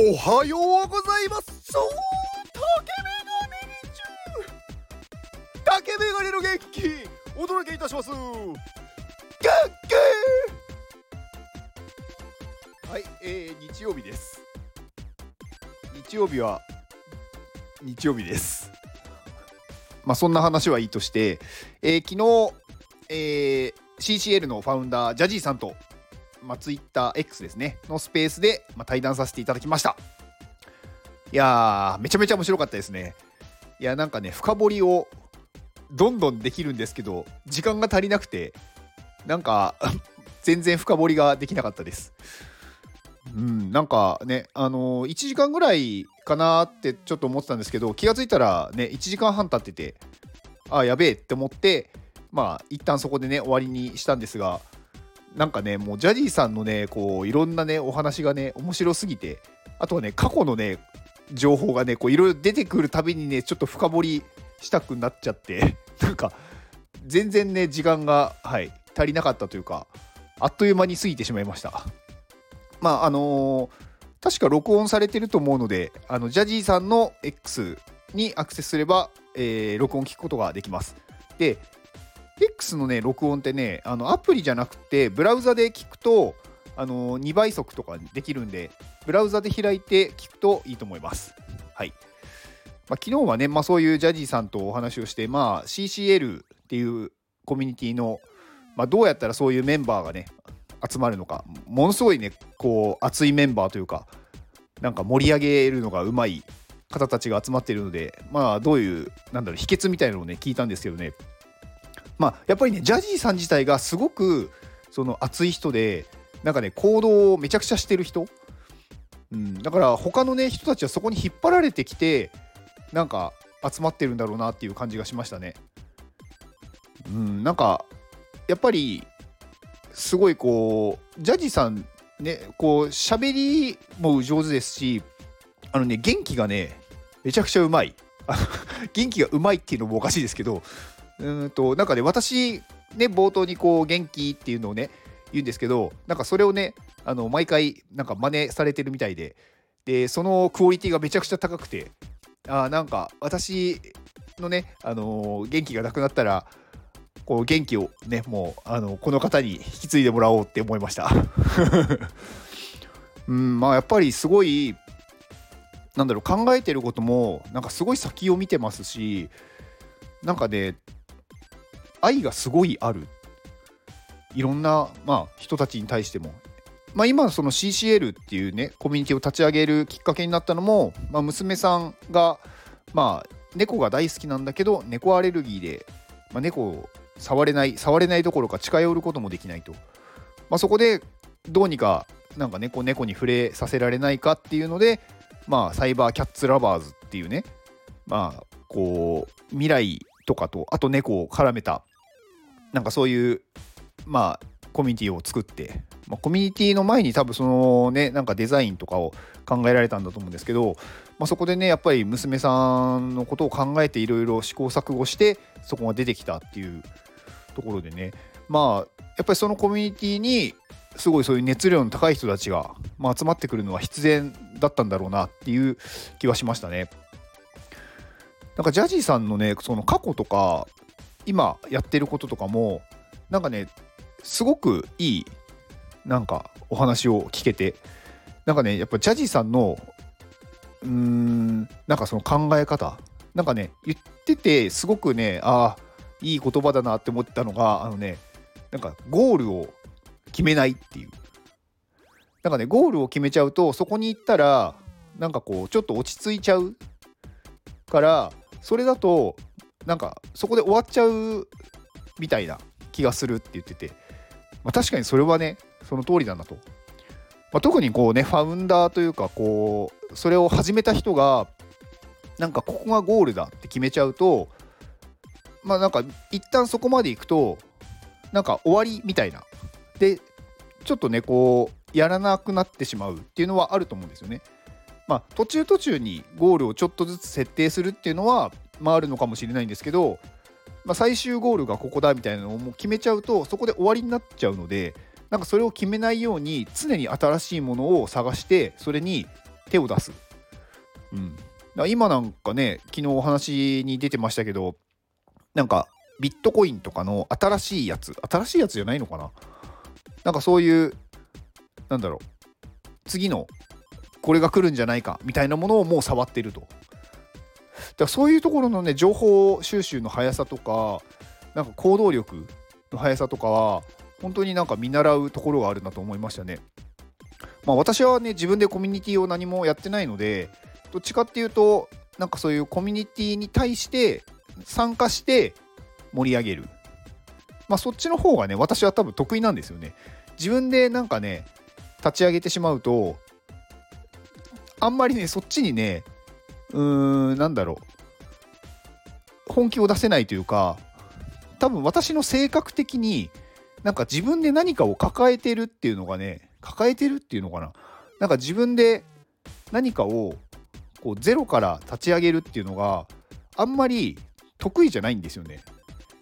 おはようございます。そう竹メガネにちゅ竹メガネの元気お届けいたします。元気!はい、えー、日曜日です。日曜日は日曜日です。まあそんな話はいいとして、えー、昨日、えー、CCL のファウンダージャジーさんとまあ、TwitterX ですね、のスペースで、まあ、対談させていただきました。いやー、めちゃめちゃ面白かったですね。いや、なんかね、深掘りをどんどんできるんですけど、時間が足りなくて、なんか、全然深掘りができなかったです。うん、なんかね、あのー、1時間ぐらいかなってちょっと思ってたんですけど、気がついたらね、1時間半経ってて、あ、やべえって思って、まあ、一旦そこでね、終わりにしたんですが、なんかね、もうジャジーさんのね、こういろんなね、お話がね、面白すぎて、あとはね、過去のね、情報がね、こういろいろ出てくるたびにね、ちょっと深掘りしたくなっちゃって、なんか、全然ね、時間が、はい、足りなかったというか、あっという間に過ぎてしまいました。まあ、あのー、確か録音されてると思うので、あのジャジーさんの X にアクセスすれば、えー、録音聞くことができます。で、X のね、録音ってね、あのアプリじゃなくて、ブラウザで聞くと、あの2倍速とかできるんで、ブラウザで開いて聞くといいと思います。はい。まあ、昨日はね、まあ、そういうジャジーさんとお話をして、まあ、CCL っていうコミュニティの、まあ、どうやったらそういうメンバーがね、集まるのか、ものすごいね、こう、熱いメンバーというか、なんか盛り上げるのがうまい方たちが集まっているので、まあ、どういう、なんだろう、秘訣みたいなのをね、聞いたんですけどね、まあ、やっぱりね、ジャジーさん自体がすごくその熱い人で、なんかね、行動をめちゃくちゃしてる人、うん、だから他のね、人たちはそこに引っ張られてきて、なんか集まってるんだろうなっていう感じがしましたね。うん、なんか、やっぱり、すごいこう、ジャジーさん、ね、こう、喋りも上手ですし、あのね、元気がね、めちゃくちゃうまい。元気がうまいっていうのもおかしいですけど、うんとなんかね私ね冒頭にこう元気っていうのをね言うんですけどなんかそれをねあの毎回なんか真似されてるみたいででそのクオリティがめちゃくちゃ高くてあなんか私のね、あのー、元気がなくなったらこう元気をねもうあのこの方に引き継いでもらおうって思いました。うんまあやっぱりすごいなんだろう考えてることもなんかすごい先を見てますしなんかね愛がすごいある。いろんな、まあ、人たちに対しても、まあ、今その CCL っていうねコミュニティを立ち上げるきっかけになったのも、まあ、娘さんが、まあ、猫が大好きなんだけど猫アレルギーで、まあ、猫を触れない触れないどころか近寄ることもできないと、まあ、そこでどうにかなんか猫猫に触れさせられないかっていうので、まあ、サイバーキャッツラバーズっていうねまあこう未来とかとあと猫を絡めたなんかそういうまあコミュニティを作って、まあ、コミュニティの前に多分そのねなんかデザインとかを考えられたんだと思うんですけど、まあ、そこでねやっぱり娘さんのことを考えていろいろ試行錯誤してそこが出てきたっていうところでねまあやっぱりそのコミュニティにすごいそういう熱量の高い人たちが、まあ、集まってくるのは必然だったんだろうなっていう気はしましたね。なんかジャジーさんのねその過去とか今やってることとかもなんかねすごくいいなんかお話を聞けてなんかねやっぱジャジーさんのうーんなんかその考え方なんかね言っててすごくねああいい言葉だなって思ったのがあのねなんかゴールを決めないっていう。なんかねゴールを決めちゃうとそこに行ったらなんかこうちょっと落ち着いちゃうからそれだとなんかそこで終わっちゃうみたいな気がするって言ってて、まあ、確かにそれはねその通りだなと、まあ、特にこうねファウンダーというかこうそれを始めた人がなんかここがゴールだって決めちゃうとまあなんか一旦そこまで行くとなんか終わりみたいな。でちょっとねこうやらなくなってしまうっていうのはあると思うんですよね。まあ、途中途中にゴールをちょっとずつ設定するっていうのは、まあ、あるのかもしれないんですけど、まあ、最終ゴールがここだみたいなのをもう決めちゃうとそこで終わりになっちゃうのでなんかそれを決めないように常に新しいものを探してそれに手を出す。うん、だ今なんかね昨日お話に出てましたけどなんかビットコインとかの新しいやつ新しいやつじゃないのかな？なんかそういうなんだろう次のこれが来るんじゃないかみたいなものをもう触ってると。だからそういうところのね情報収集の速さとかなんか行動力の速さとかは本当になんか見習うところがあるなと思いましたね。まあ私はね自分でコミュニティを何もやってないのでどっちかっていうとなんかそういうコミュニティに対して参加して盛り上げる。まあそっちの方がね私は多分得意なんですよね。自分でなんかね立ち上げてしまうとあんまりねそっちにねうーんなんだろう本気を出せないというか多分私の性格的になんか自分で何かを抱えてるっていうのがね抱えてるっていうのかななんか自分で何かをこうゼロから立ち上げるっていうのがあんまり得意じゃないんですよね。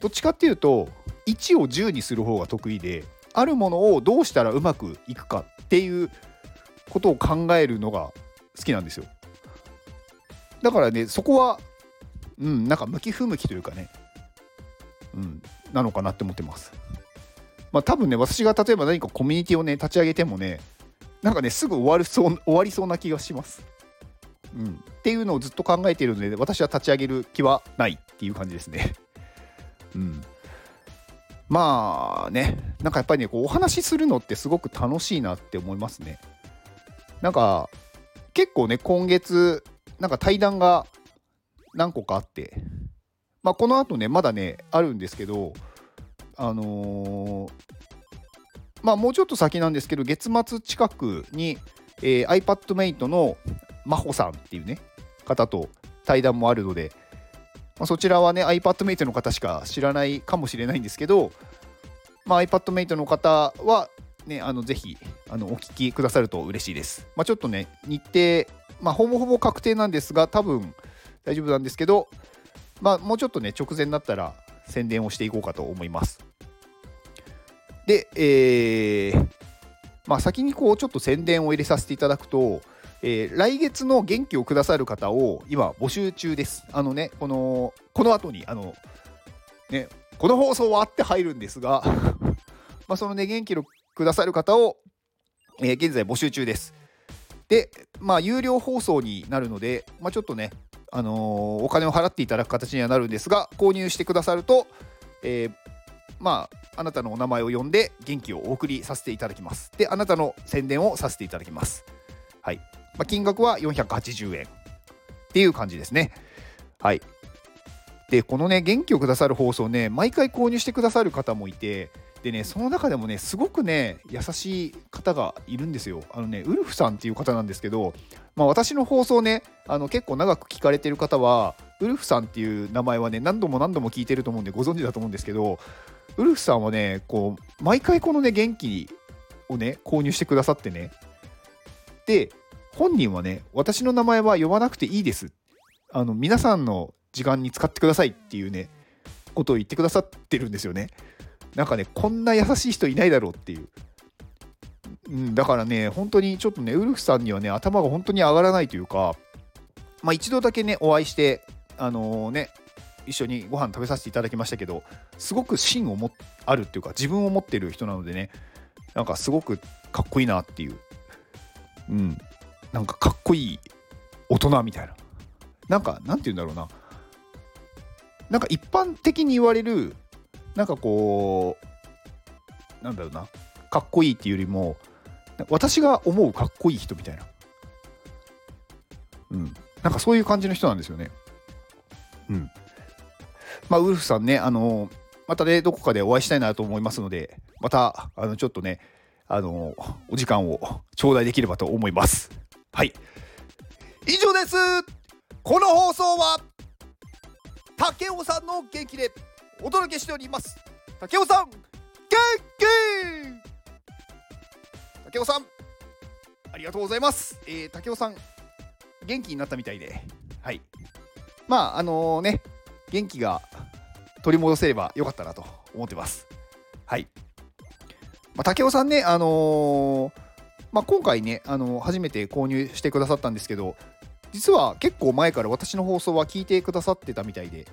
どっちかっていうと1を10にする方が得意であるものをどうしたらうまくいくかっていうことを考えるのが好きなんですよ。だからねそこはうんなんか向き不向きというかねうんなのかなって思ってます。まあ多分ね私が例えば何かコミュニティをね立ち上げてもねなんかねすぐ終わるそう終わりそうな気がします。うん、っていうのをずっと考えているので私は立ち上げる気はないっていう感じですね。うん、まあねなんかやっぱりねこうお話しするのってすごく楽しいなって思いますね。なんか結構ね今月なんか対談が何個かあってまあこの後ねまだねあるんですけどあのー、まあもうちょっと先なんですけど月末近くに、えー、iPadMate の真帆さんっていうね方と対談もあるので、まあ、そちらはね iPadMate の方しか知らないかもしれないんですけど、まあ、iPadMate の方はねあのぜひあのお聞きくださると嬉しいです、まあ、ちょっとね日程まあほぼほぼ確定なんですが多分大丈夫なんですけどまあもうちょっとね直前になったら宣伝をしていこうかと思いますで、えー、まあ先にこうちょっと宣伝を入れさせていただくとえー、来月の元気をくださる方を今募集中です。あのね、この、この後に、あの、ね、この放送はあって入るんですが まあそのね、元気をくださる方を、えー、現在募集中です。で、まあ、有料放送になるので、まあ、ちょっとね、あのー、お金を払っていただく形にはなるんですが、購入してくださると、えー、まあ、あなたのお名前を呼んで元気をお送りさせていただきます。で、あなたの宣伝をさせていただきます。はい。まあ、金額は480円っていう感じですね。はい。で、このね、元気をくださる放送ね、毎回購入してくださる方もいて、でね、その中でもね、すごくね、優しい方がいるんですよ。あのね、ウルフさんっていう方なんですけど、まあ、私の放送ね、あの結構長く聞かれてる方は、ウルフさんっていう名前はね、何度も何度も聞いてると思うんでご存知だと思うんですけど、ウルフさんはね、こう、毎回このね、元気をね、購入してくださってね、で、本人はね、私の名前は呼ばなくていいです。あの、皆さんの時間に使ってくださいっていうね、ことを言ってくださってるんですよね。なんかね、こんな優しい人いないだろうっていう。うん、だからね、本当にちょっとね、ウルフさんにはね、頭が本当に上がらないというか、まあ一度だけね、お会いして、あのー、ね、一緒にご飯食べさせていただきましたけど、すごく芯をもあるっていうか、自分を持ってる人なのでね、なんかすごくかっこいいなっていう。うん。なんかかっこいい大人みたいな。なんか、なんて言うんだろうな。なんか一般的に言われる、なんかこう、なんだろうな。かっこいいっていうよりも、私が思うかっこいい人みたいな。うん。なんかそういう感じの人なんですよね。うん。まあ、ウルフさんね、あのまたね、どこかでお会いしたいなと思いますので、また、あの、ちょっとね、あのお時間を頂戴できればと思います。はい以上ですこの放送は竹雄さんの元気でお届けしております。竹雄さん元気竹雄さんありがとうございます、えー、竹雄さん元気になったみたいで。はい。まああのー、ね元気が取り戻せればよかったなと思ってます。はい、まあ、竹雄さんねあのーまあ、今回ねあの初めて購入してくださったんですけど実は結構前から私の放送は聞いてくださってたみたいで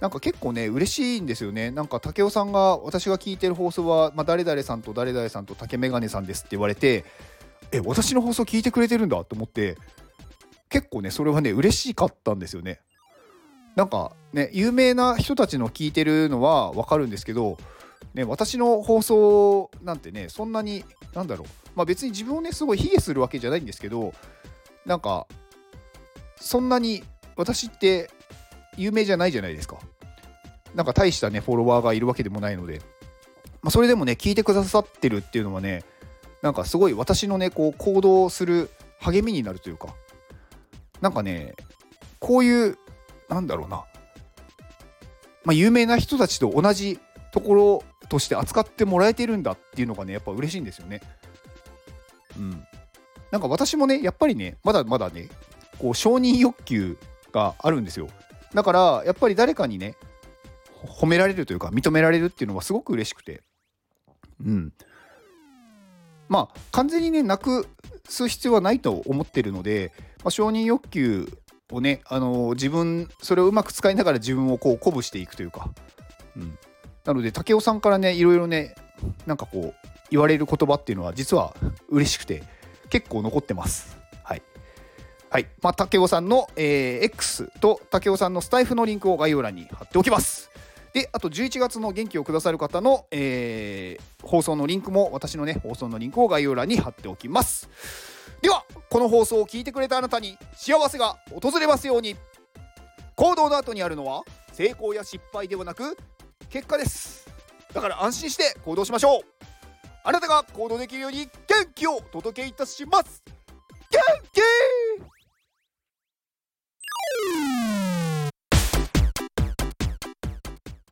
なんか結構ね嬉しいんですよね。なんか武雄さんが私が聞いてる放送は、まあ、誰々さんと誰々さんと竹メガネさんですって言われてえ私の放送聞いてくれてるんだと思って結構ねそれはね嬉しかったんですよね。なんかね有名な人たちの聞いてるのは分かるんですけどね、私の放送なんてねそんなになんだろう。まあ別に自分をねすごい卑下するわけじゃないんですけどなんかそんなに私って有名じゃないじゃないですか。なんか大したねフォロワーがいるわけでもないので、まあ、それでもね聞いてくださってるっていうのはねなんかすごい私のねこう行動する励みになるというかなんかねこういうなんだろうなまあ有名な人たちと同じところとして扱ってもらえてるんだっていうのがねやっぱ嬉しいんですよね。うん。なんか私もねやっぱりねまだまだねこう承認欲求があるんですよ。だからやっぱり誰かにね褒められるというか認められるっていうのはすごく嬉しくて。うん。まあ完全にねなくす必要はないと思ってるので、まあ、承認欲求をね、あのー、自分それをうまく使いながら自分をこう鼓舞していくというか、うん、なので武雄さんからねいろいろねなんかこう言われる言葉っていうのは実は嬉しくて結構残ってます。はい。はい。まあ、武雄さんの、えー、X と武雄さんのスタイフのリンクを概要欄に貼っておきます。で、あと11月の元気をくださる方の、えー、放送のリンクも、私のね、放送のリンクを概要欄に貼っておきます。では、この放送を聞いてくれたあなたに幸せが訪れますように。行動の後にあるのは、成功や失敗ではなく、結果ですだから安心して行動しましょうあなたが行動できるように元気をお届けいたします